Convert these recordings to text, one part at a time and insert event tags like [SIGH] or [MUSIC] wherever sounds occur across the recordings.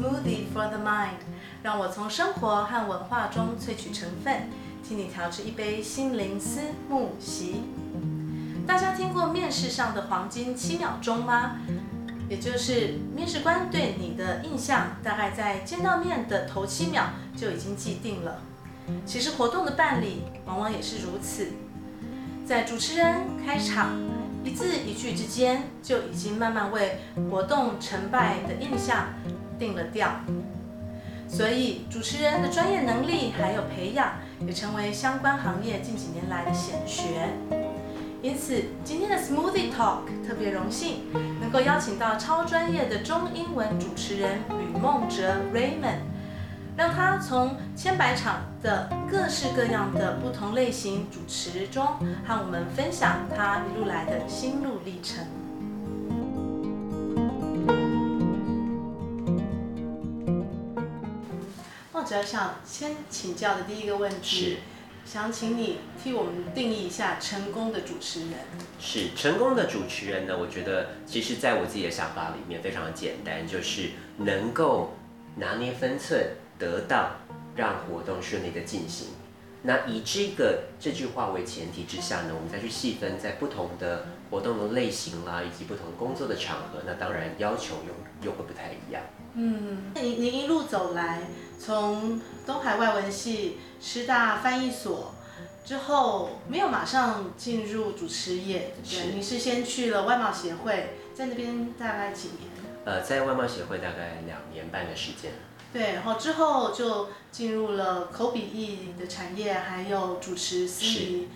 Smoothie for the Mind，让我从生活和文化中萃取成分，替你调制一杯心灵思慕昔。大家听过面试上的黄金七秒钟吗？也就是面试官对你的印象，大概在见到面的头七秒就已经既定了。其实活动的办理往往也是如此，在主持人开场一字一句之间，就已经慢慢为活动成败的印象定了调。所以主持人的专业能力还有培养，也成为相关行业近几年来的显学。因此，今天的 Smoothie Talk 特别荣幸能够邀请到超专业的中英文主持人吕梦哲 Raymond。让他从千百场的各式各样的不同类型主持中，和我们分享他一路来的心路历程。想先请教的第一个问题是，想请你替我们定义一下成功的主持人。是成功的主持人呢？我觉得，其实在我自己的想法里面非常的简单，就是能够拿捏分寸。得到让活动顺利的进行，那以这个这句话为前提之下呢，我们再去细分在不同的活动的类型啦，以及不同工作的场合，那当然要求又又会不太一样。嗯，您您一路走来，从东海外文系、师大翻译所之后，没有马上进入主持业，对？你是先去了外贸协会，在那边大概几年？呃，在外贸协会大概两年半的时间。对，然后之后就进入了口笔译的产业，还有主持司仪。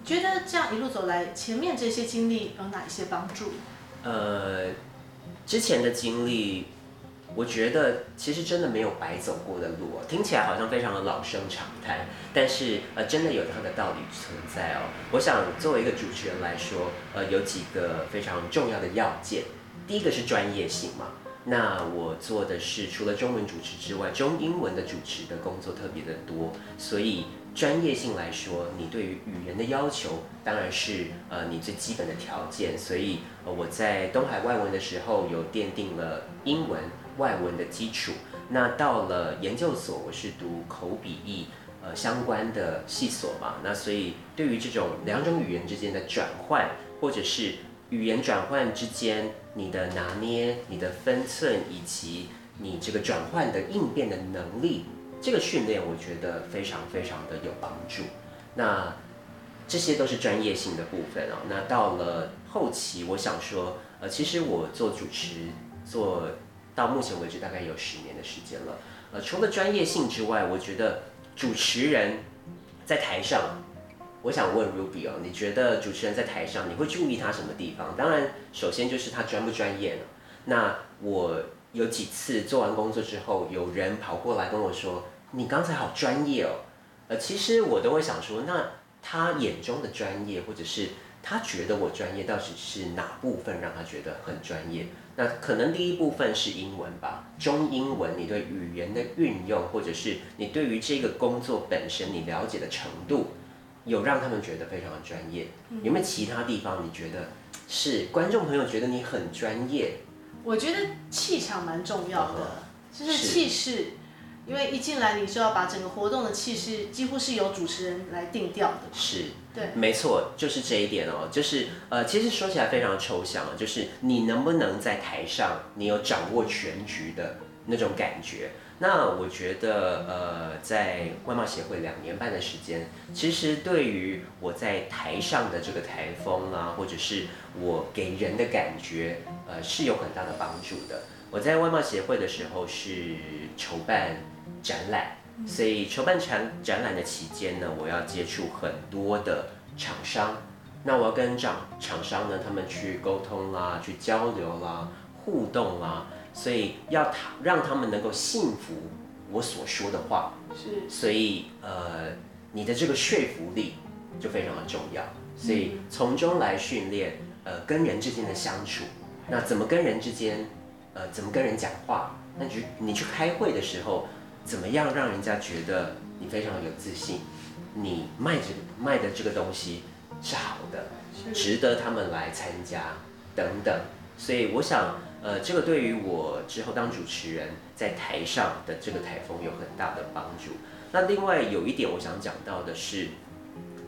你觉得这样一路走来，前面这些经历有哪一些帮助？呃，之前的经历，我觉得其实真的没有白走过的路哦，听起来好像非常的老生常谈，但是呃，真的有它的道理存在哦。我想作为一个主持人来说，呃，有几个非常重要的要件，第一个是专业性嘛。那我做的是除了中文主持之外，中英文的主持的工作特别的多，所以专业性来说，你对于语言的要求当然是呃你最基本的条件。所以我在东海外文的时候有奠定了英文外文的基础。那到了研究所，我是读口笔译呃相关的系所嘛，那所以对于这种两种语言之间的转换，或者是语言转换之间，你的拿捏、你的分寸，以及你这个转换的应变的能力，这个训练我觉得非常非常的有帮助。那这些都是专业性的部分哦。那到了后期，我想说，呃，其实我做主持做到目前为止大概有十年的时间了。呃，除了专业性之外，我觉得主持人在台上。我想问 Ruby 哦，你觉得主持人在台上，你会注意他什么地方？当然，首先就是他专不专业呢？那我有几次做完工作之后，有人跑过来跟我说：“你刚才好专业哦。”呃，其实我都会想说，那他眼中的专业，或者是他觉得我专业，到底是哪部分让他觉得很专业？那可能第一部分是英文吧，中英文，你对语言的运用，或者是你对于这个工作本身你了解的程度。有让他们觉得非常的专业，有没有其他地方你觉得是观众朋友觉得你很专业？我觉得气场蛮重要的，就是气势，因为一进来你就要把整个活动的气势几乎是由主持人来定调的。是，对，没错，就是这一点哦，就是呃，其实说起来非常抽象，就是你能不能在台上，你有掌握全局的那种感觉。那我觉得，呃，在外贸协会两年半的时间，其实对于我在台上的这个台风啊，或者是我给人的感觉，呃，是有很大的帮助的。我在外贸协会的时候是筹办展览，所以筹办展展览的期间呢，我要接触很多的厂商，那我要跟厂厂商呢，他们去沟通啦，去交流啦，互动啦。所以要他让他们能够信服我所说的话，是，所以呃，你的这个说服力就非常的重要。所以从中来训练呃跟人之间的相处，那怎么跟人之间呃怎么跟人讲话？那你去你去开会的时候，怎么样让人家觉得你非常有自信？你卖这个卖的这个东西是好的，值得他们来参加等等。所以我想。呃，这个对于我之后当主持人在台上的这个台风有很大的帮助。那另外有一点我想讲到的是，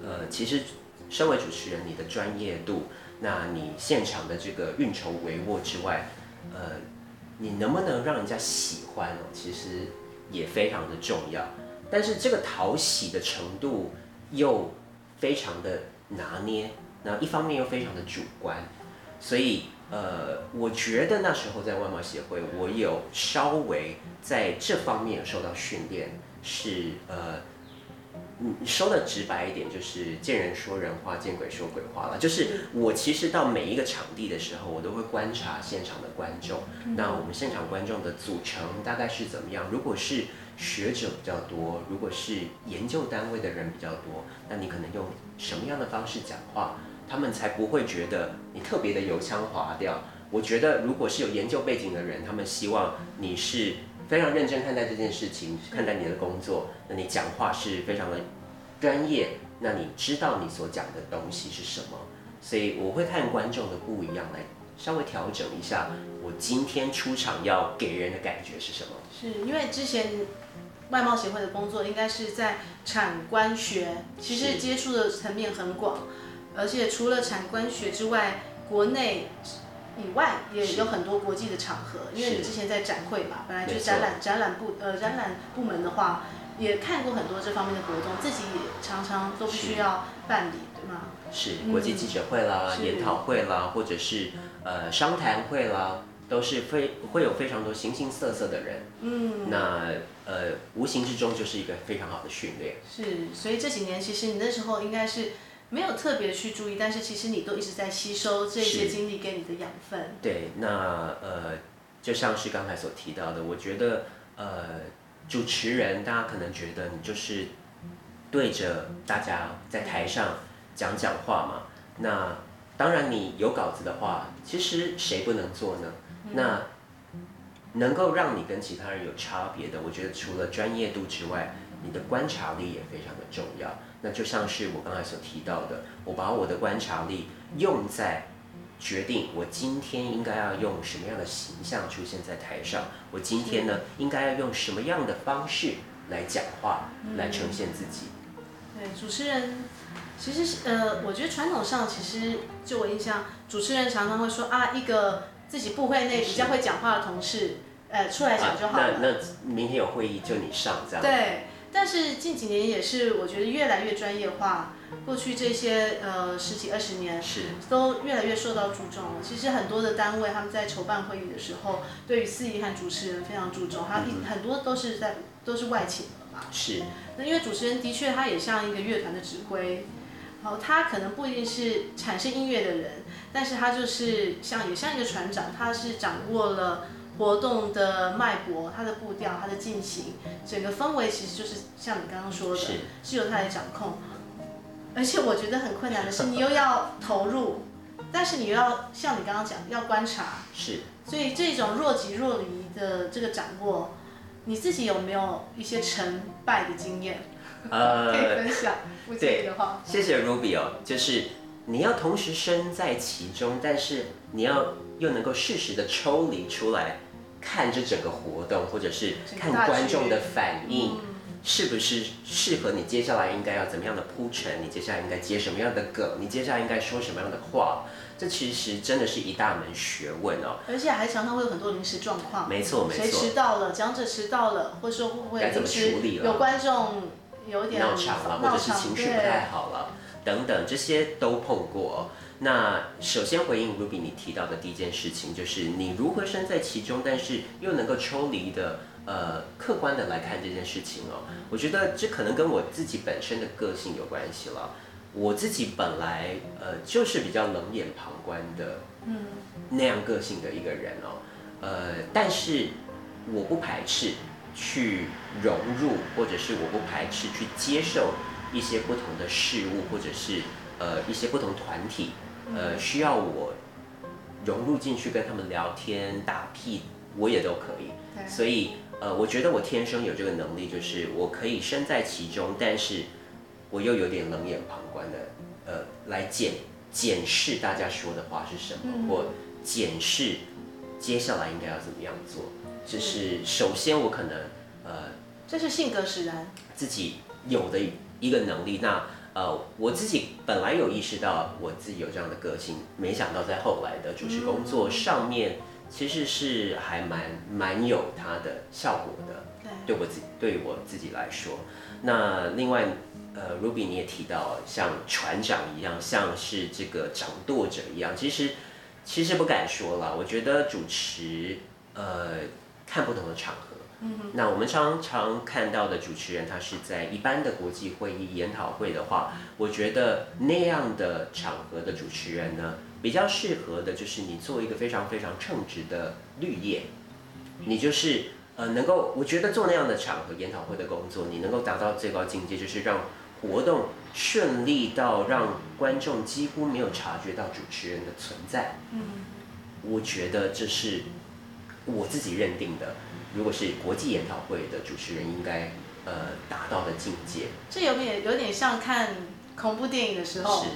呃，其实身为主持人，你的专业度，那你现场的这个运筹帷幄之外，呃，你能不能让人家喜欢哦，其实也非常的重要。但是这个讨喜的程度又非常的拿捏，那一方面又非常的主观，所以呃，我觉得那时候在外贸协会，我有稍微在这方面有受到训练，是呃，你说的直白一点，就是见人说人话，见鬼说鬼话了。就是我其实到每一个场地的时候，我都会观察现场的观众，那我们现场观众的组成大概是怎么样？如果是学者比较多，如果是研究单位的人比较多，那你可能用什么样的方式讲话，他们才不会觉得你特别的油腔滑调？我觉得，如果是有研究背景的人，他们希望你是非常认真看待这件事情，看待你的工作，那你讲话是非常的专业，那你知道你所讲的东西是什么？所以我会看观众的不一样来稍微调整一下，我今天出场要给人的感觉是什么？是因为之前。外贸协会的工作应该是在产官学，其实接触的层面很广，而且除了产官学之外，国内以外也有很多国际的场合。因为你之前在展会嘛，本来就展览展览部呃展览部门的话，也看过很多这方面的活动，自己也常常都必须要办理，对吗？是国际记者会啦、嗯、研讨会啦，或者是呃商谈会啦。都是非会有非常多形形色色的人，嗯，那呃无形之中就是一个非常好的训练。是，所以这几年其实你那时候应该是没有特别去注意，但是其实你都一直在吸收这些经历给你的养分。对，那呃就像是刚才所提到的，我觉得呃主持人大家可能觉得你就是对着大家在台上讲讲话嘛，那当然你有稿子的话，其实谁不能做呢？那能够让你跟其他人有差别的，我觉得除了专业度之外，你的观察力也非常的重要。那就像是我刚才所提到的，我把我的观察力用在决定我今天应该要用什么样的形象出现在台上，我今天呢应该要用什么样的方式来讲话，来呈现自己。对，主持人其实呃，我觉得传统上其实就我印象，主持人常常会说啊一个。自己部会内比较会讲话的同事，呃，出来讲就好了。啊、那那明天有会议就你上这样。对，但是近几年也是我觉得越来越专业化。过去这些呃十几二十年是都越来越受到注重了。其实很多的单位他们在筹办会议的时候，对于司仪和主持人非常注重，他很多都是在都是外请的嘛。是。那因为主持人的确他也像一个乐团的指挥。然后，他可能不一定是产生音乐的人，但是他就是像也像一个船长，他是掌握了活动的脉搏、它的步调、它的进行，整个氛围其实就是像你刚刚说的，是，是由他来掌控。而且我觉得很困难的是，[LAUGHS] 你又要投入，但是你又要像你刚刚讲，要观察。是。所以这种若即若离的这个掌握，你自己有没有一些成败的经验？呃，[LAUGHS] 可以分享，不介意的话。谢谢 Ruby 哦，就是你要同时身在其中，但是你要又能够适时的抽离出来，看这整个活动，或者是看观众的反应，是不是适合你接下来应该要怎么样的铺陈？你接下来应该接什么样的梗？你接下来应该说什么样的话？这其实真的是一大门学问哦。而且还常常会有很多临时状况，没错没错，谁迟到了，讲者迟到了，或者说会不会临时有观众。有点闹场了，或者是情绪不太好了，等等，这些都碰过。那首先回应 Ruby 你提到的第一件事情，就是你如何身在其中，但是又能够抽离的，呃，客观的来看这件事情哦。我觉得这可能跟我自己本身的个性有关系了。我自己本来呃就是比较冷眼旁观的，嗯，那样个性的一个人哦。呃，但是我不排斥。去融入，或者是我不排斥去接受一些不同的事物，或者是呃一些不同团体，呃需要我融入进去跟他们聊天打屁，我也都可以。所以呃我觉得我天生有这个能力，就是我可以身在其中，但是我又有点冷眼旁观的呃来检检视大家说的话是什么，或检视接下来应该要怎么样做。就是首先我可能呃，这是性格使然，自己有的一个能力。那呃，我自己本来有意识到我自己有这样的个性，没想到在后来的主持工作上面，其实是还蛮蛮有它的效果的。对，对我自己对我自己来说，那另外呃，Ruby 你也提到像船长一样，像是这个掌舵者一样，其实其实不敢说了。我觉得主持呃，看不同的场合。那我们常常看到的主持人，他是在一般的国际会议、研讨会的话，我觉得那样的场合的主持人呢，比较适合的就是你做一个非常非常称职的绿叶，你就是呃能够，我觉得做那样的场合研讨会的工作，你能够达到最高境界，就是让活动顺利到让观众几乎没有察觉到主持人的存在。嗯，我觉得这是我自己认定的。如果是国际研讨会的主持人，应该呃达到的境界，这有点有点像看恐怖电影的时候，是。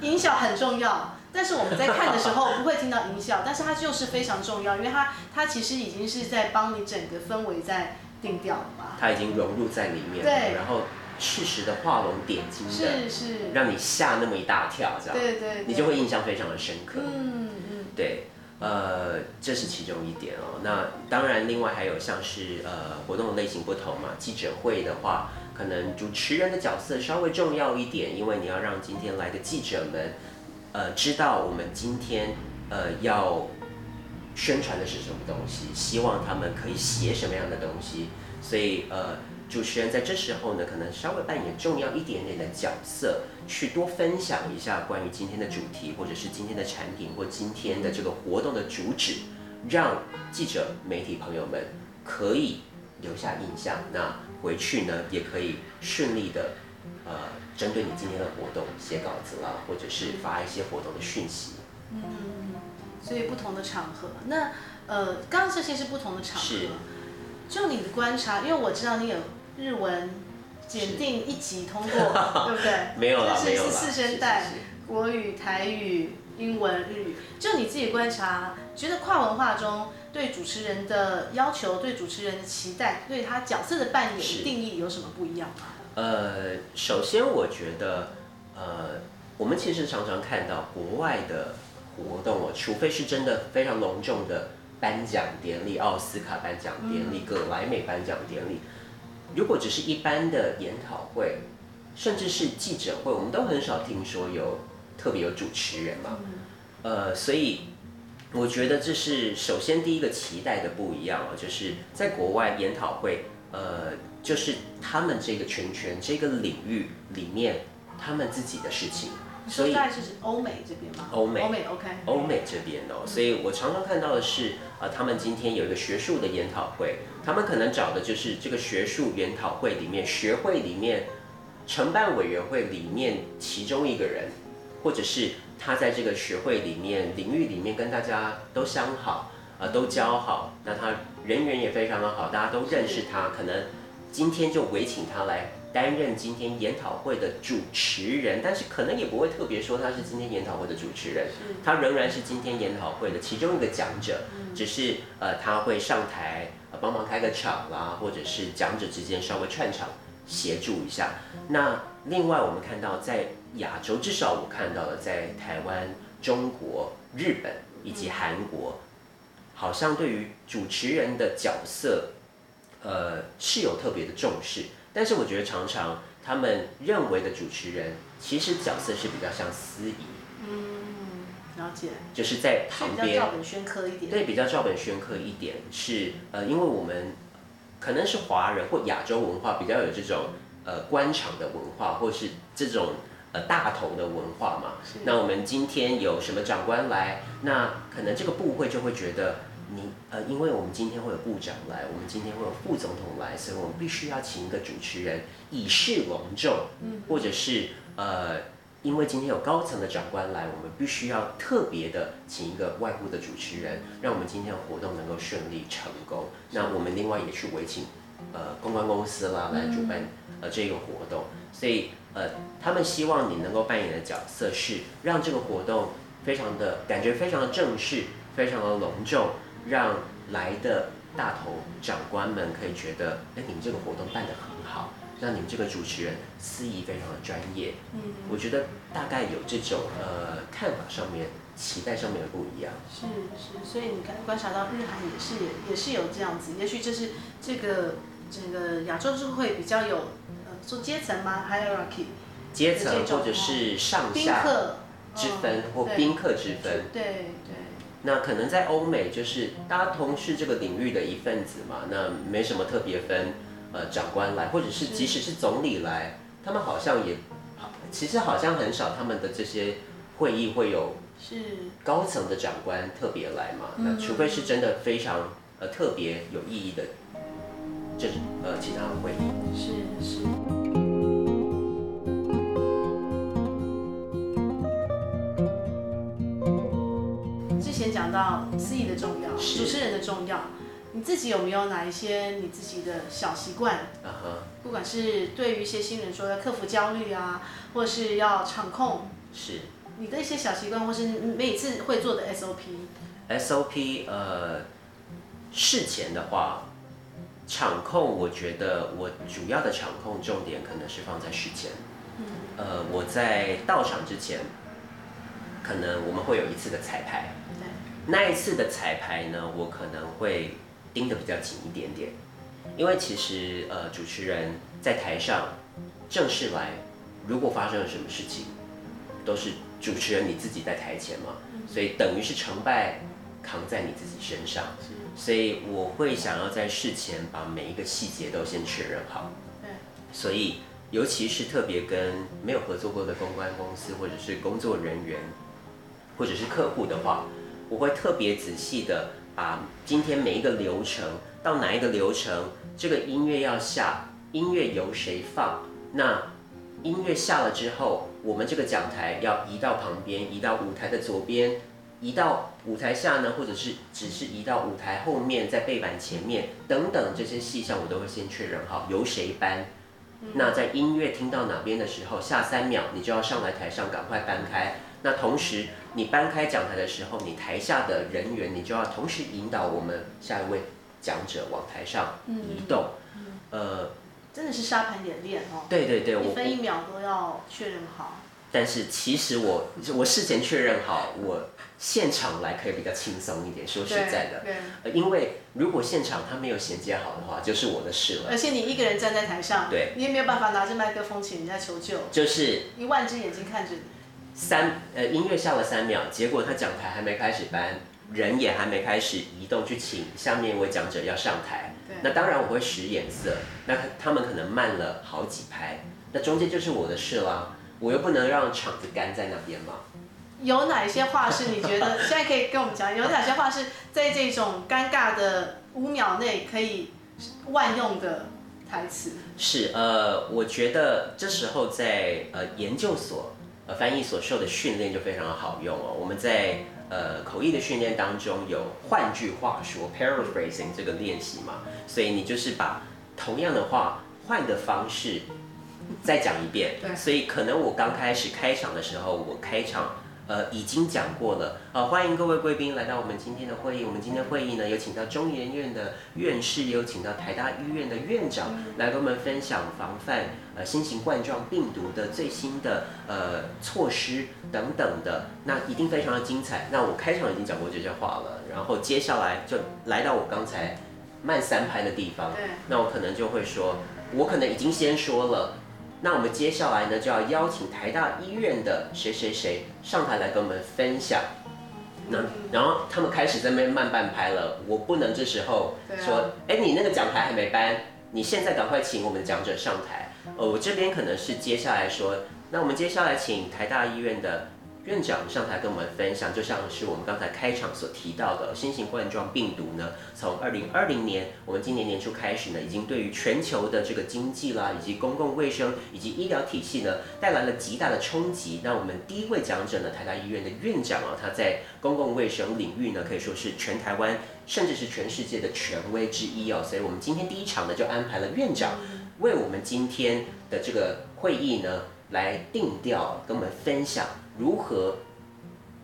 音效很重要，但是我们在看的时候不会听到音效，但是它就是非常重要，因为它它其实已经是在帮你整个氛围在定调了嘛，它已经融入在里面了，对，然后适时的画龙点睛的，是是，让你吓那么一大跳，这样，对对，对，你就会印象非常的深刻，嗯嗯，对。呃，这是其中一点哦。那当然，另外还有像是呃活动类型不同嘛。记者会的话，可能主持人的角色稍微重要一点，因为你要让今天来的记者们，呃，知道我们今天呃要宣传的是什么东西，希望他们可以写什么样的东西，所以呃。主持人在这时候呢，可能稍微扮演重要一点点的角色，去多分享一下关于今天的主题，或者是今天的产品，或今天的这个活动的主旨，让记者、媒体朋友们可以留下印象。那回去呢，也可以顺利的，呃，针对你今天的活动写稿子啦，或者是发一些活动的讯息。嗯，所以不同的场合，那呃，刚刚这些是不同的场合。是。就你的观察，因为我知道你有。日文检定一级通过，[LAUGHS] 对不对？没有了，没有了。四声带，国语、台语、英文、日语。就你自己观察，觉得跨文化中对主持人的要求、对主持人的期待、对他角色的扮演定义有什么不一样吗？呃，首先我觉得，呃，我们其实常常看到国外的活动哦，除非是真的非常隆重的颁奖典礼、奥斯卡颁奖典礼、葛莱美颁奖典礼。如果只是一般的研讨会，甚至是记者会，我们都很少听说有特别有主持人嘛。呃，所以我觉得这是首先第一个期待的不一样哦，就是在国外研讨会，呃，就是他们这个圈圈这个领域里面他们自己的事情。所以是欧美这边吗？欧美，欧美 OK。欧美这边哦，所以我常常看到的是，啊、呃，他们今天有一个学术的研讨会，他们可能找的就是这个学术研讨会里面学会里面承办委员会里面其中一个人，或者是他在这个学会里面领域里面跟大家都相好，啊、呃，都交好，那他人缘也非常的好，大家都认识他，可能今天就委请他来。担任今天研讨会的主持人，但是可能也不会特别说他是今天研讨会的主持人，他仍然是今天研讨会的其中一个讲者，只是呃他会上台帮忙开个场啦，或者是讲者之间稍微串场协助一下。那另外我们看到在亚洲，至少我看到了在台湾、中国、日本以及韩国，好像对于主持人的角色，呃是有特别的重视。但是我觉得常常他们认为的主持人，其实角色是比较像司仪。嗯，了解。就是在旁边。比较照本宣科一点。对，比较照本宣科一点是呃，因为我们可能是华人或亚洲文化比较有这种呃官场的文化，或是这种呃大头的文化嘛。那我们今天有什么长官来，那可能这个部会就会觉得。你呃，因为我们今天会有部长来，我们今天会有副总统来，所以我们必须要请一个主持人以示隆重，嗯，或者是呃，因为今天有高层的长官来，我们必须要特别的请一个外部的主持人，让我们今天的活动能够顺利成功。那我们另外也去委请呃公关公司啦来主办呃这个活动，所以呃，他们希望你能够扮演的角色是让这个活动非常的感觉非常的正式，非常的隆重。让来的大头长官们可以觉得，哎，你们这个活动办得很好，那你们这个主持人司仪非常的专业。嗯，我觉得大概有这种呃看法上面、期待上面的不一样。是是，所以你看观察到日韩也是也也是有这样子，也许这是这个整个亚洲社会比较有呃做阶层吗？hierarchy 阶层或者是上下之分或宾客之分。对对。那可能在欧美，就是大家同是这个领域的一份子嘛，那没什么特别分，呃，长官来，或者是即使是总理来，他们好像也，其实好像很少他们的这些会议会有是高层的长官特别来嘛，那除非是真的非常呃特别有意义的，这呃其他的会议。是是。到司仪的重要，主持人的重要，你自己有没有哪一些你自己的小习惯？Uh huh. 不管是对于一些新人说要克服焦虑啊，或是要场控，是你的一些小习惯，或是每次会做的 SOP。SOP 呃，事前的话，场控我觉得我主要的场控重点可能是放在事前。嗯、呃，我在到场之前，可能我们会有一次的彩排。那一次的彩排呢，我可能会盯得比较紧一点点，因为其实呃主持人在台上正式来，如果发生了什么事情，都是主持人你自己在台前嘛，所以等于是成败扛在你自己身上，所以我会想要在事前把每一个细节都先确认好，所以尤其是特别跟没有合作过的公关公司或者是工作人员或者是客户的话。我会特别仔细的把今天每一个流程到哪一个流程，这个音乐要下，音乐由谁放？那音乐下了之后，我们这个讲台要移到旁边，移到舞台的左边，移到舞台下呢，或者是只是移到舞台后面，在背板前面等等这些细项，我都会先确认好由谁搬。那在音乐听到哪边的时候，下三秒你就要上来台上赶快搬开。那同时，你搬开讲台的时候，你台下的人员，你就要同时引导我们下一位讲者往台上移动。嗯嗯、呃，真的是沙盘演练哦。对对对，我分一秒都要确认好。但是其实我我事前确认好，我现场来可以比较轻松一点。说实在的，对，对因为如果现场他没有衔接好的话，就是我的事了。而且你一个人站在台上，对，你也没有办法拿着麦克风请人家求救，就是一万只眼睛看着你。三呃，音乐下了三秒，结果他讲台还没开始搬，人也还没开始移动去请下面一位讲者要上台。对那当然我会使眼色，那他们可能慢了好几拍，那中间就是我的事啦，我又不能让场子干在那边嘛。有哪一些话是你觉得现在可以跟我们讲？有哪些话是在这种尴尬的五秒内可以万用的台词？是呃，我觉得这时候在呃研究所。翻译所受的训练就非常好用哦。我们在呃口译的训练当中有换句话说 paraphrasing 这个练习嘛，所以你就是把同样的话换个方式再讲一遍。对。所以可能我刚开始开场的时候，我开场。呃，已经讲过了。呃，欢迎各位贵宾来到我们今天的会议。我们今天会议呢，有请到中研院的院士，也有请到台大医院的院长来跟我们分享防范呃新型冠状病毒的最新的呃措施等等的。那一定非常的精彩。那我开场已经讲过这些话了，然后接下来就来到我刚才慢三拍的地方。对。那我可能就会说，我可能已经先说了。那我们接下来呢，就要邀请台大医院的谁谁谁上台来跟我们分享。那然后他们开始在那边慢半拍了，我不能这时候说，哎，你那个讲台还没搬，你现在赶快请我们讲者上台。呃，我这边可能是接下来说，那我们接下来请台大医院的。院长上台跟我们分享，就像是我们刚才开场所提到的新型冠状病毒呢，从二零二零年，我们今年年初开始呢，已经对于全球的这个经济啦，以及公共卫生以及医疗体系呢，带来了极大的冲击。那我们第一位讲者呢，台大医院的院长啊，他在公共卫生领域呢，可以说是全台湾甚至是全世界的权威之一哦。所以我们今天第一场呢，就安排了院长为我们今天的这个会议呢，来定调，跟我们分享。如何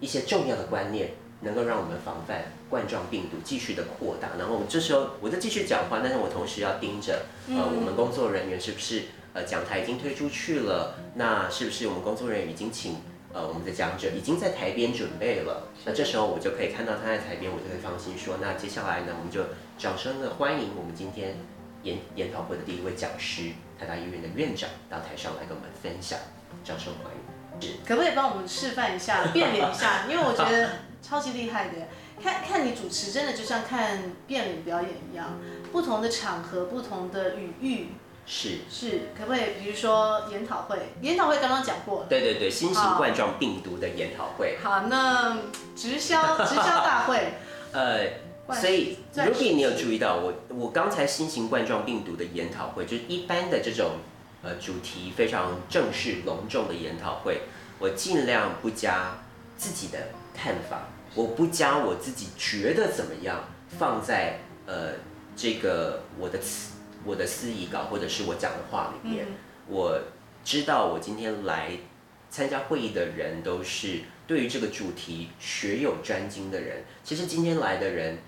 一些重要的观念能够让我们防范冠状病毒继续的扩大。然后我们这时候我在继续讲话，但是我同时要盯着呃我们工作人员是不是呃讲台已经推出去了，那是不是我们工作人员已经请呃我们的讲者已经在台边准备了？那这时候我就可以看到他在台边，我就会放心说，那接下来呢，我们就掌声的欢迎我们今天研研讨会的第一位讲师，台大医院的院长到台上来跟我们分享，掌声欢迎。可不可以帮我们示范一下，变脸一下？因为我觉得超级厉害的，看看你主持，真的就像看变脸表演一样，不同的场合，不同的语域，是是，可不可以？比如说研讨会，研讨会刚刚讲过，对对对，新型冠状病毒的研讨会。好，那直销直销大会，[LAUGHS] 呃，所以 Ruby，你有注意到我我刚才新型冠状病毒的研讨会，就是一般的这种。呃，主题非常正式隆重的研讨会，我尽量不加自己的看法，我不加我自己觉得怎么样，放在呃这个我的词、我的司仪稿或者是我讲的话里面。我知道我今天来参加会议的人都是对于这个主题学有专精的人。其实今天来的人，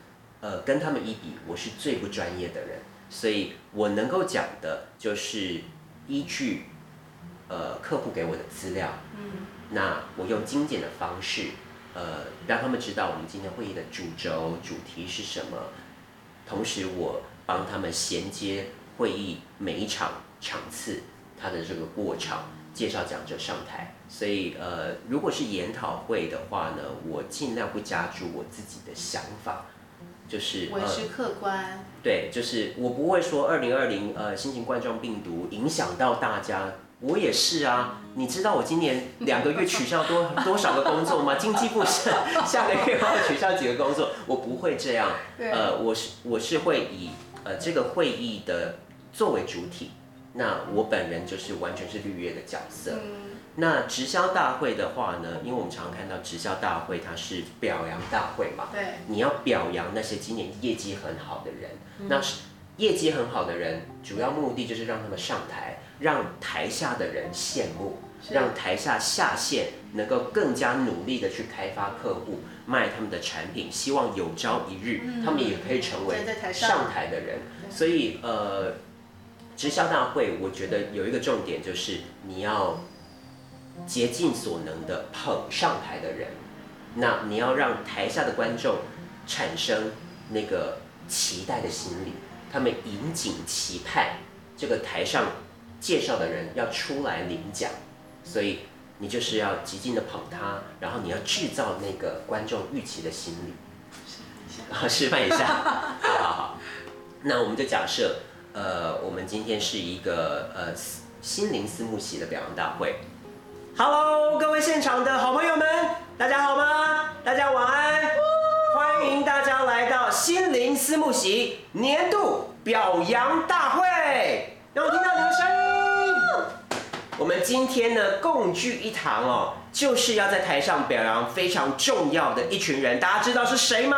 呃，跟他们一比，我是最不专业的人，所以我能够讲的就是。依据，呃，客户给我的资料，嗯，那我用精简的方式，呃，让他们知道我们今天会议的主轴主题是什么，同时我帮他们衔接会议每一场场次它的这个过场，介绍讲者上台。所以，呃，如果是研讨会的话呢，我尽量不加注我自己的想法。就是维持客观、呃，对，就是我不会说二零二零呃新型冠状病毒影响到大家，我也是啊。你知道我今年两个月取消多多少个工作吗？经济部是下个月要取消几个工作，我不会这样。呃，我是我是会以呃这个会议的作为主体，那我本人就是完全是绿叶的角色。嗯那直销大会的话呢，因为我们常常看到直销大会，它是表扬大会嘛。对。你要表扬那些今年业绩很好的人，嗯、那是业绩很好的人，主要目的就是让他们上台，让台下的人羡慕，让台下下线能够更加努力的去开发客户，卖他们的产品，希望有朝一日、嗯、他们也可以成为上台的人。所以呃，直销大会，我觉得有一个重点就是你要。竭尽所能的捧上台的人，那你要让台下的观众产生那个期待的心理，他们引颈期盼这个台上介绍的人要出来领奖，所以你就是要极尽的捧他，然后你要制造那个观众预期的心理。示范一下，[LAUGHS] 示范一下，好好好。那我们就假设，呃，我们今天是一个呃心灵私募席的表扬大会。Hello，各位现场的好朋友们，大家好吗？大家晚安，欢迎大家来到心灵私募席年度表扬大会，让我听到你的声音。我们今天呢，共聚一堂哦，就是要在台上表扬非常重要的一群人，大家知道是谁吗？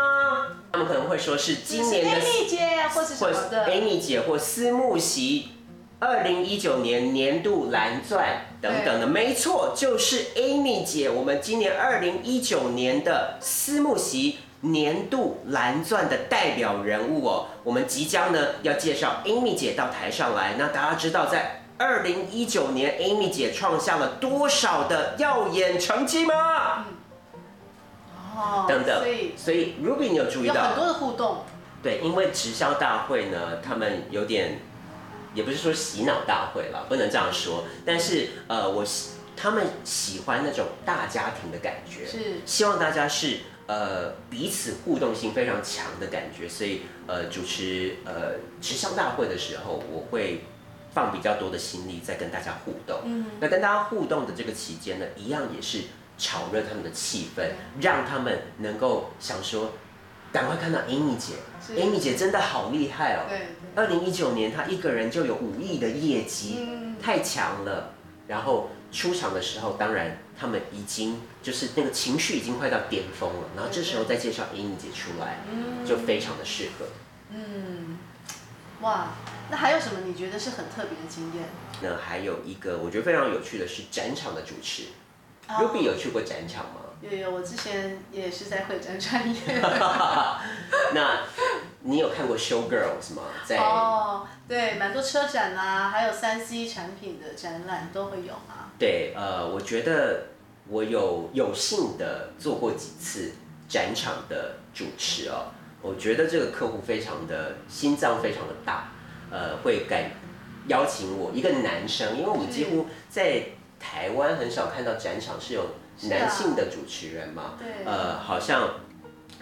他们可能会说是今年的 Amy 姐，或是什么的 Amy 姐或思慕席。二零一九年年度蓝钻等等的，没错，就是 Amy 姐，我们今年二零一九年的私募席年度蓝钻的代表人物哦。我们即将呢要介绍 Amy 姐到台上来。那大家知道，在二零一九年 Amy 姐创下了多少的耀眼成绩吗？哦，等等，所以，所以 Ruby 你有注意到？很多的互动。对，因为直销大会呢，他们有点。也不是说洗脑大会了，不能这样说。但是呃，我喜他们喜欢那种大家庭的感觉，是希望大家是呃彼此互动性非常强的感觉。所以呃，主持呃直销大会的时候，我会放比较多的心力在跟大家互动。嗯，那跟大家互动的这个期间呢，一样也是炒热他们的气氛，让他们能够想说。赶快看到 Amy 姐，Amy 姐真的好厉害哦！对，二零一九年她一个人就有五亿的业绩，嗯、太强了。然后出场的时候，当然他们已经就是那个情绪已经快到巅峰了。然后这时候再介绍 Amy 姐出来，嗯、就非常的适合。嗯，哇，那还有什么你觉得是很特别的经验？那还有一个我觉得非常有趣的是展场的主持。Ruby 有去过展场吗？有有，我之前也是在会展专业。[LAUGHS] 那，你有看过 Show Girls 吗？在哦，对，蛮多车展啊，还有三 C 产品的展览都会有啊。对，呃，我觉得我有有幸的做过几次展场的主持哦，我觉得这个客户非常的心脏非常的大，呃，会敢邀请我一个男生，因为我们几乎在台湾很少看到展场是有。男性的主持人嘛，对，呃，好像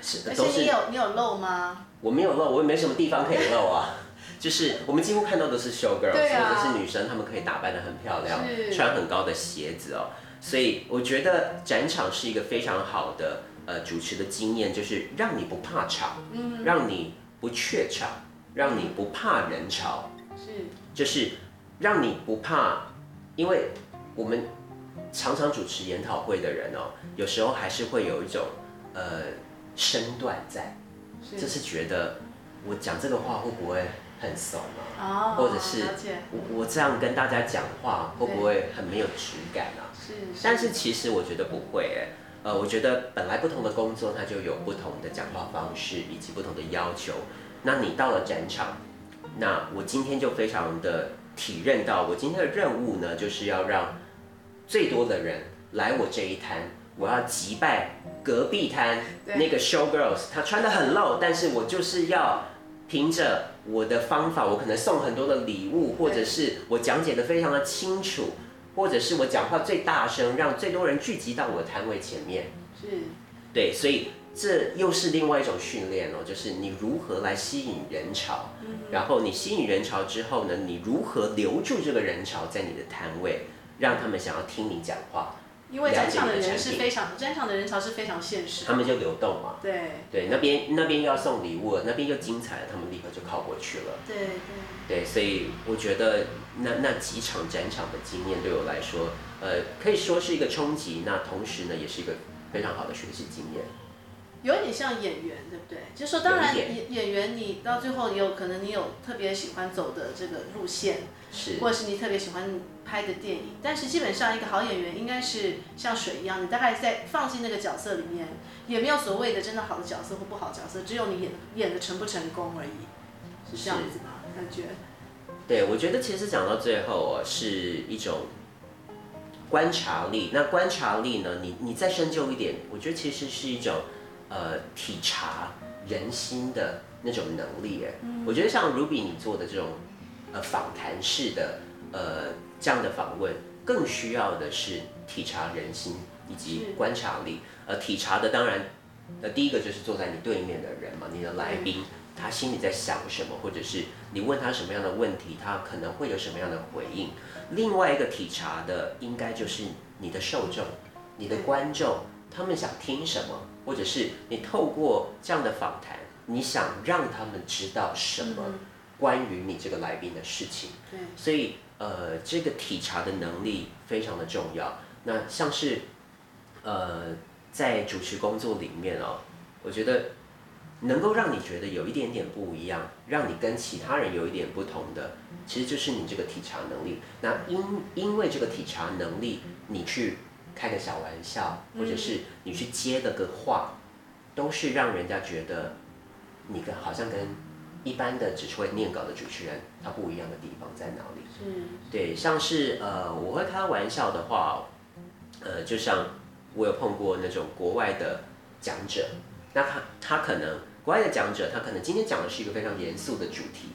是都是。你有你有露吗？我没有露，我也没什么地方可以露啊。[LAUGHS] 就是我们几乎看到的是 show girls，啊、或者是女生，她们可以打扮的很漂亮，穿很高的鞋子哦。所以我觉得展场是一个非常好的呃主持的经验，就是让你不怕吵，嗯，让你不怯场，让你不怕人潮，是，就是让你不怕，因为我们。常常主持研讨会的人哦，有时候还是会有一种呃身段在，是就是觉得我讲这个话会不会很怂啊？哦，或者是我我这样跟大家讲话会不会很没有质感啊？是，是，但是其实我觉得不会哎，呃，我觉得本来不同的工作它就有不同的讲话方式以及不同的要求。那你到了展场，那我今天就非常的体认到，我今天的任务呢，就是要让。最多的人来我这一摊，我要击败隔壁摊那个 show girls，她穿的很露，但是我就是要凭着我的方法，我可能送很多的礼物，或者是我讲解的非常的清楚，或者是我讲话最大声，让最多人聚集到我的摊位前面。是，对，所以这又是另外一种训练哦，就是你如何来吸引人潮，然后你吸引人潮之后呢，你如何留住这个人潮在你的摊位。让他们想要听你讲话，因为展场的人是非常，展场的人潮是非常现实，他们就流动嘛。对对，那边那边又要送礼物，那边又精彩了，他们立刻就靠过去了。对对对，所以我觉得那那几场展场的经验对我来说，呃，可以说是一个冲击，那同时呢，也是一个非常好的学习经验。有点像演员，对不对？就是说，当然演演员，你到最后也有可能你有特别喜欢走的这个路线，是，或者是你特别喜欢拍的电影。但是基本上，一个好演员应该是像水一样，你大概在放进那个角色里面，也没有所谓的真的好的角色或不好角色，只有你演演的成不成功而已，是这样子吗？感觉？对，我觉得其实讲到最后哦，是一种观察力。那观察力呢？你你再深究一点，我觉得其实是一种。呃，体察人心的那种能力，哎，我觉得像 Ruby 你做的这种呃访谈式的呃这样的访问，更需要的是体察人心以及观察力。呃，体察的当然，呃，第一个就是坐在你对面的人嘛，你的来宾他心里在想什么，或者是你问他什么样的问题，他可能会有什么样的回应。另外一个体察的，应该就是你的受众、你的观众，他们想听什么。或者是你透过这样的访谈，你想让他们知道什么关于你这个来宾的事情？对，所以呃，这个体察的能力非常的重要。那像是呃，在主持工作里面哦，我觉得能够让你觉得有一点点不一样，让你跟其他人有一点不同的，其实就是你这个体察能力。那因因为这个体察能力，你去。开个小玩笑，或者是你去接了个话，都是让人家觉得你跟好像跟一般的只是会念稿的主持人，他不一样的地方在哪里？嗯，对，像是呃，我会开玩笑的话，呃，就像我有碰过那种国外的讲者，那他他可能国外的讲者，他可能今天讲的是一个非常严肃的主题，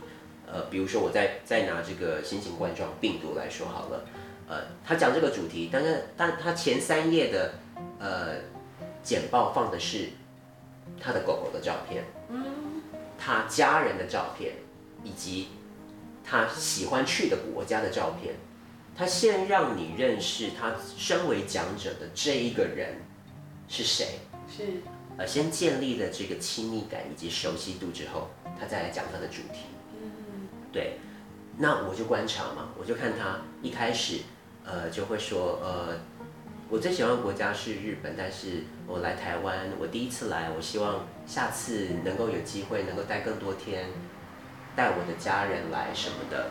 呃，比如说我再再拿这个新型冠状病毒来说好了。呃，他讲这个主题，但是但他前三页的呃简报放的是他的狗狗的照片，嗯，他家人的照片，以及他喜欢去的国家的照片。他先让你认识他身为讲者的这一个人是谁，是呃先建立了这个亲密感以及熟悉度之后，他再来讲他的主题。嗯，对，那我就观察嘛，我就看他一开始。呃，就会说，呃，我最喜欢的国家是日本，但是我来台湾，我第一次来，我希望下次能够有机会，能够待更多天，带我的家人来什么的。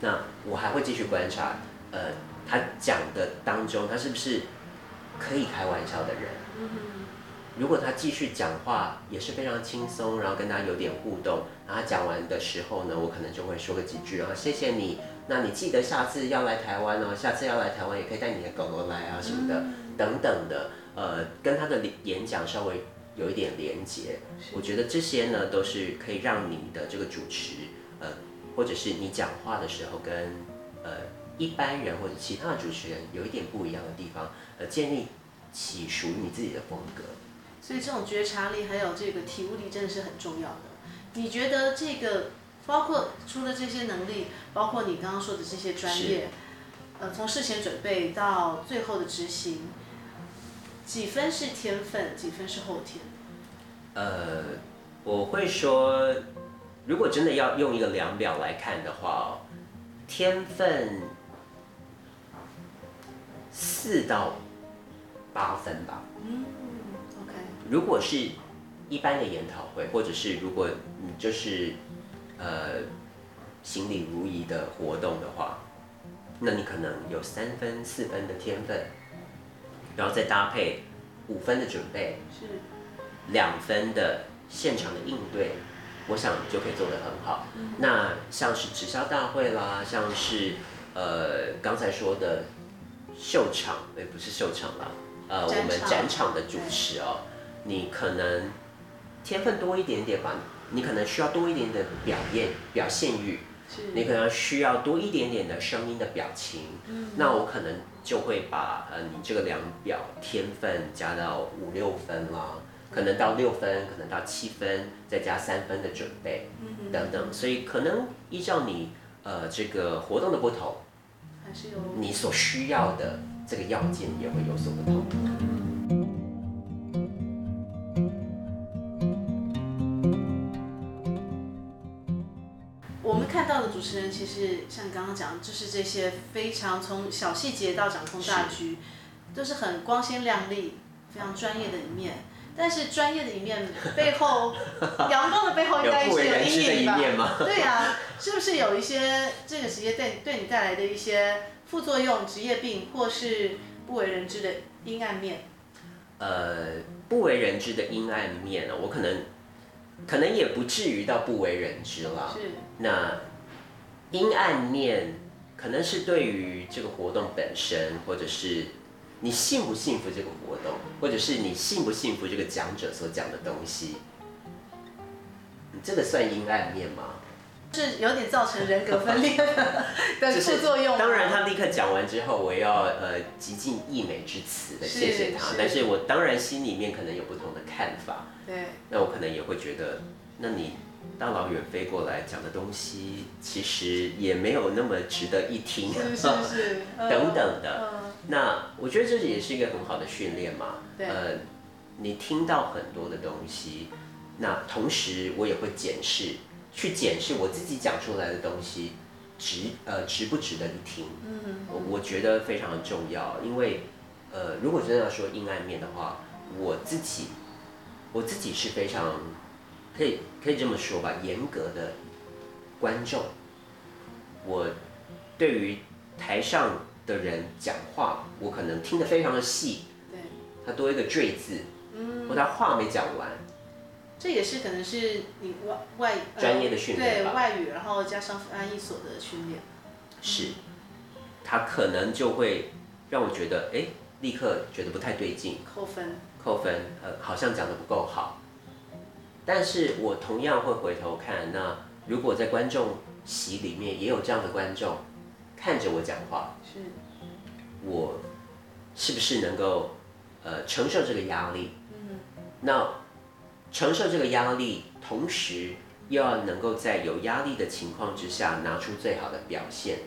那我还会继续观察，呃，他讲的当中，他是不是可以开玩笑的人。如果他继续讲话也是非常轻松，然后跟他有点互动，然后讲完的时候呢，我可能就会说个几句，然后谢谢你，那你记得下次要来台湾哦，下次要来台湾也可以带你的狗狗来啊什么的，等等的，呃，跟他的演讲稍微有一点连接，我觉得这些呢都是可以让你的这个主持，呃，或者是你讲话的时候跟呃一般人或者其他的主持人有一点不一样的地方，呃，建立起属于你自己的风格。所以这种觉察力还有这个体悟力真的是很重要的。你觉得这个包括除了这些能力，包括你刚刚说的这些专业，呃，从事前准备到最后的执行，几分是天分，几分是后天？呃，我会说，如果真的要用一个量表来看的话，天分四到八分吧。嗯。如果是一般的研讨会，或者是如果你就是呃行礼如仪的活动的话，那你可能有三分四分的天分，然后再搭配五分的准备，是两分的现场的应对，我想就可以做得很好。嗯、那像是直销大会啦，像是呃刚才说的秀场，哎不是秀场啦，呃我们展场的主持哦。你可能天分多一点点吧，你可能需要多一点点的表演表现欲，你可能需要多一点点的声音的表情，嗯、那我可能就会把呃你这个量表天分加到五六分啦，可能到六分，可能到七分，再加三分的准备，嗯、等等，所以可能依照你呃这个活动的不同，还是有。你所需要的这个要件也会有所不同。持人其实像刚刚讲，就是这些非常从小细节到掌控大局，都是很光鲜亮丽、非常专业的一面。但是专业的一面背后，阳光的背后应该是有阴影吧？对呀、啊，是不是有一些这个职业对对你带来的一些副作用、职业病，或是不为人知的阴暗面？呃，不为人知的阴暗面呢，我可能。可能也不至于到不为人知了。是。那阴暗面可能是对于这个活动本身，或者是你幸不幸福这个活动，或者是你幸不幸福这个讲者所讲的东西，你这个算阴暗面吗？是有点造成人格分裂的 [LAUGHS] 副作用。当然，他立刻讲完之后，我要呃极尽溢美之词的谢谢他。是是，但是我当然心里面可能有不同的看法。对。那我可能也会觉得，那你大老远飞过来讲的东西，其实也没有那么值得一听。是是是。[LAUGHS] 等等的。嗯、那我觉得这也是一个很好的训练嘛。你听到很多的东西，那同时我也会检视。去检视我自己讲出来的东西，值呃值不值得一听？嗯，我我觉得非常重要，因为呃如果真的要说阴暗面的话，我自己我自己是非常可以可以这么说吧，严格的观众，我对于台上的人讲话，我可能听得非常的细，对，他多一个赘字，嗯，或他话没讲完。这也是可能是你外外专业的训练吧，对外语，然后加上翻译所的训练，是，他可能就会让我觉得，哎，立刻觉得不太对劲，扣分，扣分，呃，好像讲的不够好。但是我同样会回头看，那如果在观众席里面也有这样的观众看着我讲话，是，我是不是能够呃承受这个压力？嗯，那。承受这个压力，同时又要能够在有压力的情况之下拿出最好的表现，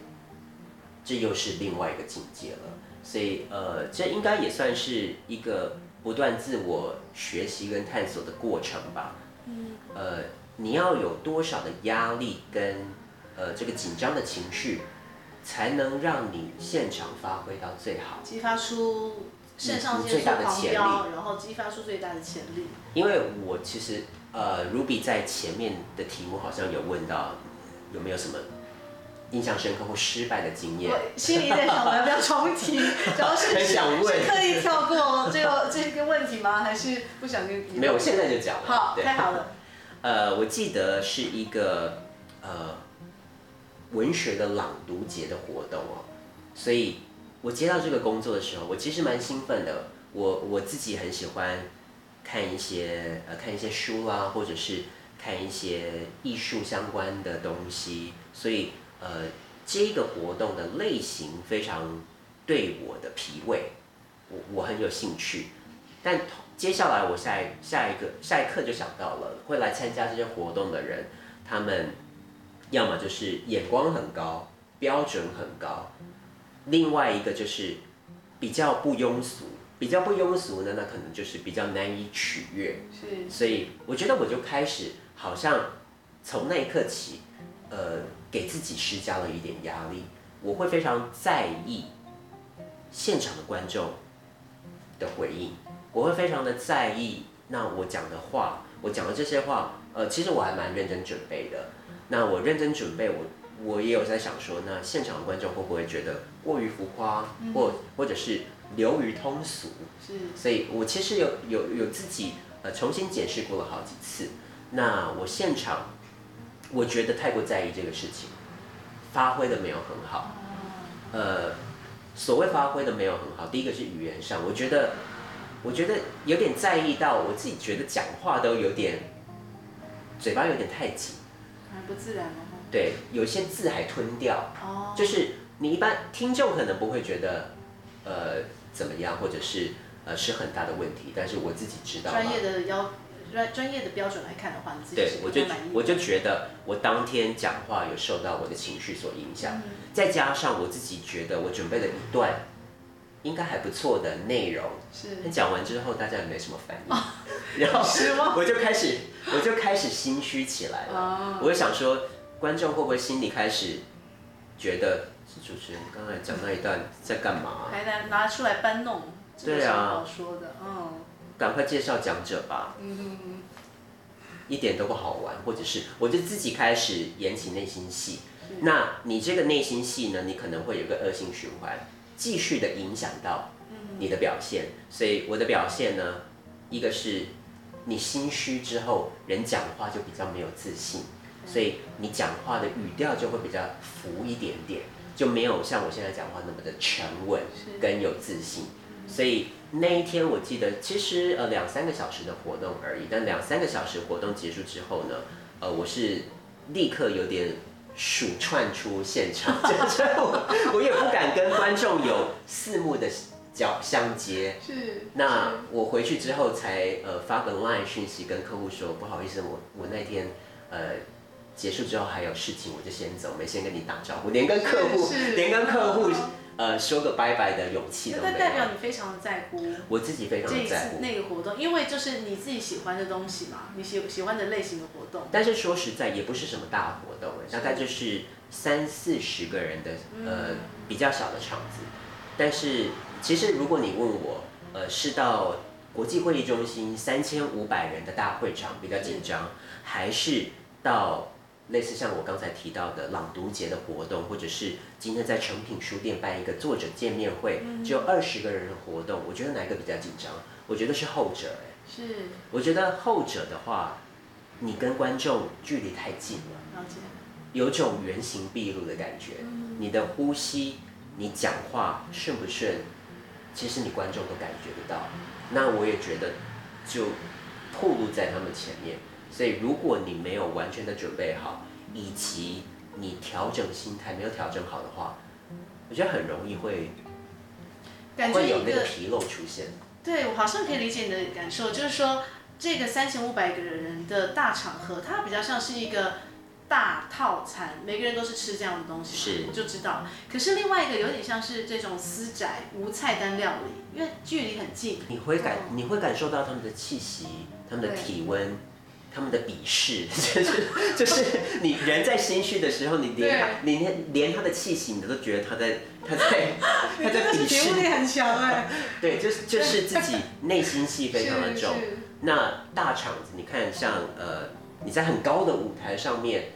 这又是另外一个境界了。所以，呃，这应该也算是一个不断自我学习跟探索的过程吧。嗯。呃，你要有多少的压力跟呃这个紧张的情绪，才能让你现场发挥到最好，激发出。肾上腺素狂飙，然后激发出最大的潜力。因为我其实呃，Ruby 在前面的题目好像有问到有没有什么印象深刻或失败的经验。我心里在想，要不要重提？[LAUGHS] 主要是很想问，是刻意跳过 [LAUGHS] 题吗？还是不想跟？没有，我现在就讲了。好，太好了。[LAUGHS] 呃，我记得是一个呃文学的朗读节的活动哦，所以我接到这个工作的时候，我其实蛮兴奋的。我我自己很喜欢看一些呃看一些书啦，或者是看一些艺术相关的东西，所以呃这个活动的类型非常对我的脾胃，我我很有兴趣。但接下来我下一下一个下一刻就想到了，会来参加这些活动的人，他们要么就是眼光很高，标准很高，另外一个就是比较不庸俗。比较不庸俗呢，那可能就是比较难以取悦。是，所以我觉得我就开始好像从那一刻起，呃，给自己施加了一点压力。我会非常在意现场的观众的回应，我会非常的在意那我讲的话，我讲的这些话，呃，其实我还蛮认真准备的。那我认真准备，我我也有在想说，那现场的观众会不会觉得过于浮夸，或或者是。流于通俗，是，所以我其实有有有自己呃重新解释过了好几次。那我现场，我觉得太过在意这个事情，发挥的没有很好。呃，所谓发挥的没有很好，第一个是语言上，我觉得我觉得有点在意到我自己觉得讲话都有点嘴巴有点太紧，很不自然吗？对，有些字还吞掉。哦，就是你一般听众可能不会觉得，呃。怎么样，或者是呃是很大的问题，但是我自己知道。专业的要专专业的标准来看的话，你自己是对，我就我就觉得我当天讲话有受到我的情绪所影响，嗯、再加上我自己觉得我准备了一段应该还不错的内容，是。讲完之后大家也没什么反应，哦、[LAUGHS] 然后 [LAUGHS] 我就开始我就开始心虚起来了，哦、我就想说观众会不会心里开始觉得是。主持人刚才讲那一段在干嘛？还拿拿出来搬弄，对啊，好说的，嗯。赶快介绍讲者吧。嗯。一点都不好玩，或者是我就自己开始演起内心戏。那你这个内心戏呢？你可能会有个恶性循环，继续的影响到你的表现。所以我的表现呢，一个是你心虚之后，人讲话就比较没有自信，所以你讲话的语调就会比较浮一点点。就没有像我现在讲话那么的沉稳跟有自信，所以那一天我记得其实呃两三个小时的活动而已，但两三个小时活动结束之后呢，呃我是立刻有点鼠窜出现场，就是我我也不敢跟观众有四目的交相接，是，那我回去之后才呃发个 line 讯息跟客户说不好意思，我我那天呃。结束之后还有事情，我就先走，没先跟你打招呼，连跟客户，连跟客户，呃，说个拜拜的勇气都没有。那代表你非常的在乎，我自己非常的在乎那个活动，因为就是你自己喜欢的东西嘛，你喜喜欢的类型的活动。但是说实在，也不是什么大活动，大概就是三四十个人的，呃，比较小的场子。但是其实如果你问我，呃，是到国际会议中心三千五百人的大会场比较紧张，还是到？类似像我刚才提到的朗读节的活动，或者是今天在诚品书店办一个作者见面会，只有二十个人的活动，我觉得哪一个比较紧张？我觉得是后者，哎，是。我觉得后者的话，你跟观众距离太近了，了解。有种原形毕露的感觉，你的呼吸，你讲话顺不顺，其实你观众都感觉得到。那我也觉得，就暴露在他们前面。所以，如果你没有完全的准备好，以及你调整心态没有调整好的话，我觉得很容易会感觉会有那个纰漏出现。对，我好像可以理解你的感受，就是说这个三千五百个人的大场合，它比较像是一个大套餐，每个人都是吃这样的东西，是，我就知道。可是另外一个有点像是这种私宅无菜单料理，因为距离很近，你会感你会感受到他们的气息，他们的体温。他们的鄙视，[LAUGHS] 就是就是你人在心虚的时候，你连他，你连连他的气息，你都觉得他在他在 [LAUGHS] 他在鄙视。你很强哎。[LAUGHS] 对，就是就是自己内心戏非常的重。那大场子，你看像呃你在很高的舞台上面，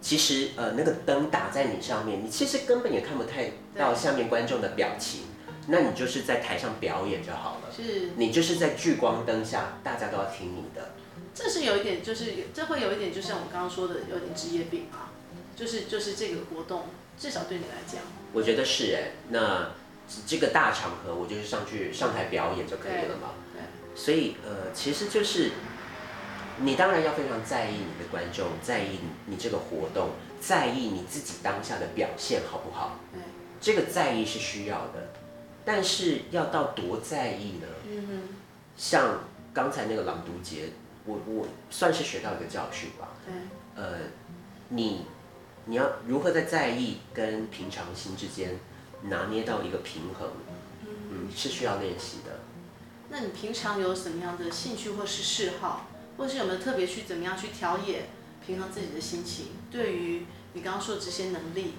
其实呃那个灯打在你上面，你其实根本也看不太到下面观众的表情。那你就是在台上表演就好了。是，你就是在聚光灯下，大家都要听你的。这是有一点，就是这会有一点，就像我们刚刚说的，有点职业病啊。就是就是这个活动，至少对你来讲，我觉得是哎。那这个大场合，我就是上去上台表演就可以了嘛。对。所以呃，其实就是你当然要非常在意你的观众，在意你这个活动，在意你自己当下的表现好不好？对。这个在意是需要的，但是要到多在意呢？嗯哼。像刚才那个朗读节，我我算是学到一个教训吧。对。呃，你你要如何在在意跟平常心之间拿捏到一个平衡？嗯，是需要练习的。那你平常有什么样的兴趣或是嗜好，或是有没有特别去怎么样去调冶平衡自己的心情？对于你刚刚说的这些能力。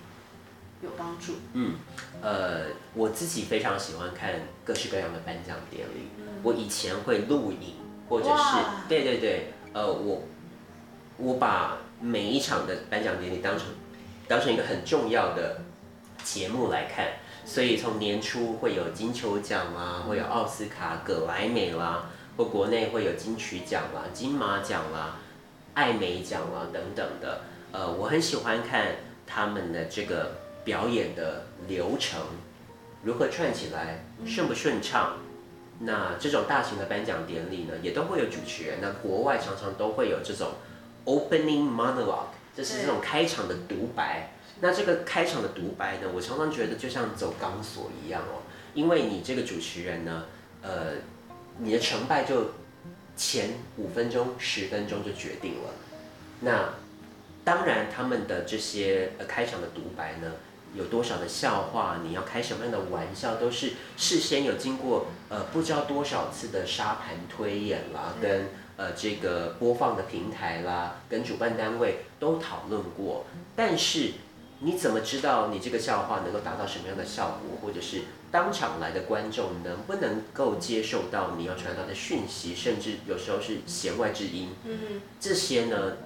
有帮助。嗯，呃，我自己非常喜欢看各式各样的颁奖典礼。嗯、我以前会录影，或者是对对对，呃，我我把每一场的颁奖典礼当成当成一个很重要的节目来看。所以从年初会有金球奖啦，会有奥斯卡、葛莱美啦，或国内会有金曲奖啦、金马奖啦、艾美奖啦等等的。呃，我很喜欢看他们的这个。表演的流程如何串起来，顺不顺畅？那这种大型的颁奖典礼呢，也都会有主持人。那国外常常都会有这种 opening monologue，就是这种开场的独白。那这个开场的独白呢，我常常觉得就像走钢索一样哦，因为你这个主持人呢，呃，你的成败就前五分钟、十分钟就决定了。那当然，他们的这些呃开场的独白呢。有多少的笑话，你要开什么样的玩笑，都是事先有经过呃不知道多少次的沙盘推演啦，跟呃这个播放的平台啦，跟主办单位都讨论过。但是你怎么知道你这个笑话能够达到什么样的效果，或者是当场来的观众能不能够接受到你要传达的讯息，甚至有时候是弦外之音，嗯，这些呢，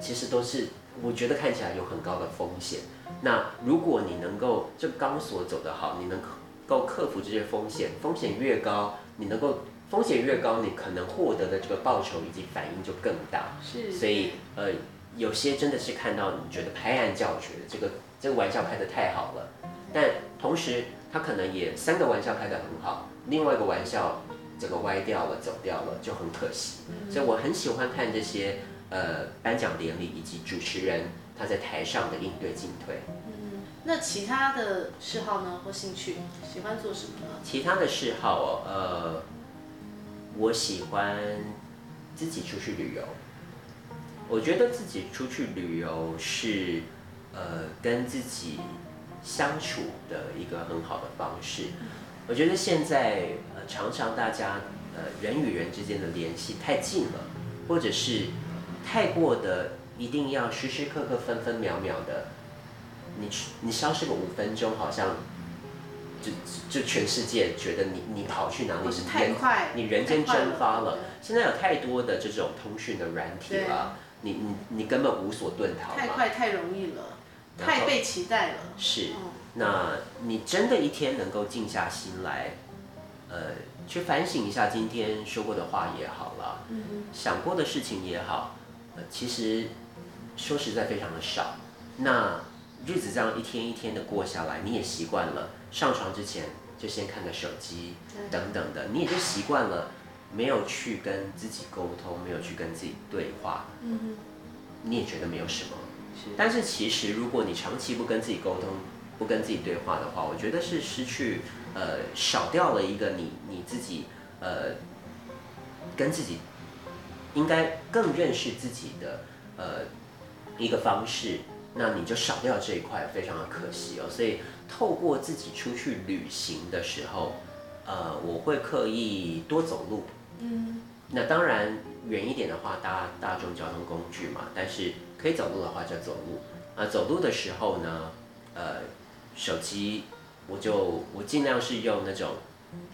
其实都是我觉得看起来有很高的风险。那如果你能够这钢索走得好，你能够克服这些风险，风险越高，你能够风险越高，你可能获得的这个报酬以及反应就更大。是。所以呃，有些真的是看到你觉得拍案叫绝，这个这个玩笑开得太好了，但同时他可能也三个玩笑开得很好，另外一个玩笑这个歪掉了走掉了就很可惜。所以我很喜欢看这些呃颁奖典礼以及主持人。他在台上的应对进退。嗯，那其他的嗜好呢，或兴趣，喜欢做什么呢？其他的嗜好哦，呃，我喜欢自己出去旅游。我觉得自己出去旅游是呃跟自己相处的一个很好的方式。我觉得现在呃常常大家呃人与人之间的联系太近了，或者是太过的。一定要时时刻刻、分分秒秒的，你你消失个五分钟，好像就就全世界觉得你你跑去哪里？是太快，你人间蒸发了。现在有太多的这种通讯的软体了，对你你你根本无所遁逃。太快太容易了，太被期待了。是，那你真的一天能够静下心来，呃，去反省一下今天说过的话也好了，嗯，想过的事情也好，呃，其实。说实在非常的少，那日子这样一天一天的过下来，你也习惯了上床之前就先看个手机等等的，你也就习惯了没有去跟自己沟通，没有去跟自己对话，嗯，你也觉得没有什么。是，但是其实如果你长期不跟自己沟通，不跟自己对话的话，我觉得是失去呃少掉了一个你你自己呃跟自己应该更认识自己的呃。一个方式，那你就少掉这一块，非常的可惜哦。所以透过自己出去旅行的时候，呃，我会刻意多走路。嗯，那当然远一点的话，搭大众交通工具嘛。但是可以走路的话就走路。啊，走路的时候呢，呃，手机我就我尽量是用那种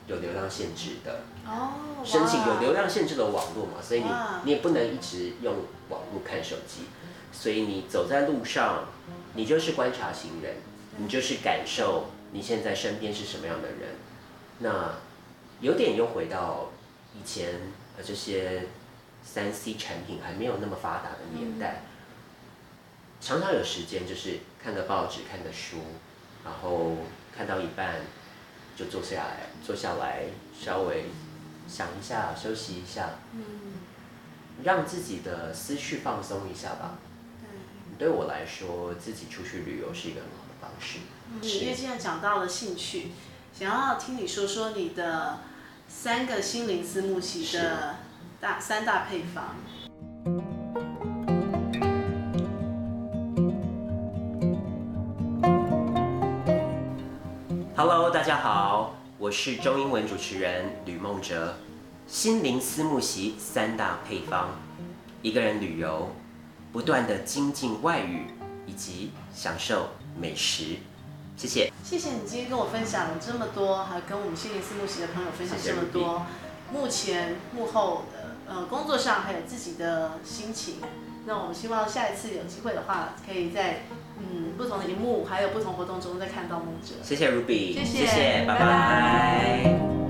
有流量限制的。哦。申请有流量限制的网络嘛，所以你你也不能一直用网络看手机。所以你走在路上，你就是观察行人，你就是感受你现在身边是什么样的人，那有点又回到以前呃这些三 C 产品还没有那么发达的年代，嗯、常常有时间就是看个报纸、看个书，然后看到一半就坐下来，坐下来稍微想一下，休息一下，嗯、让自己的思绪放松一下吧。对我来说，自己出去旅游是一个很好的方式。嗯，因为既然讲到了兴趣，想要听你说说你的三个心灵思慕系的大三大配方。Hello，大家好，我是中英文主持人吕梦哲。心灵思慕席三大配方，一个人旅游。不断的精进外语以及享受美食，谢谢。谢谢你今天跟我分享了这么多，还跟我们心灵思慕席的朋友分享这么多，谢谢幕前幕后的呃工作上还有自己的心情。那我们希望下一次有机会的话，可以在嗯不同的荧幕还有不同活动中再看到梦者。谢谢 Ruby，谢谢，谢谢，拜拜。拜拜。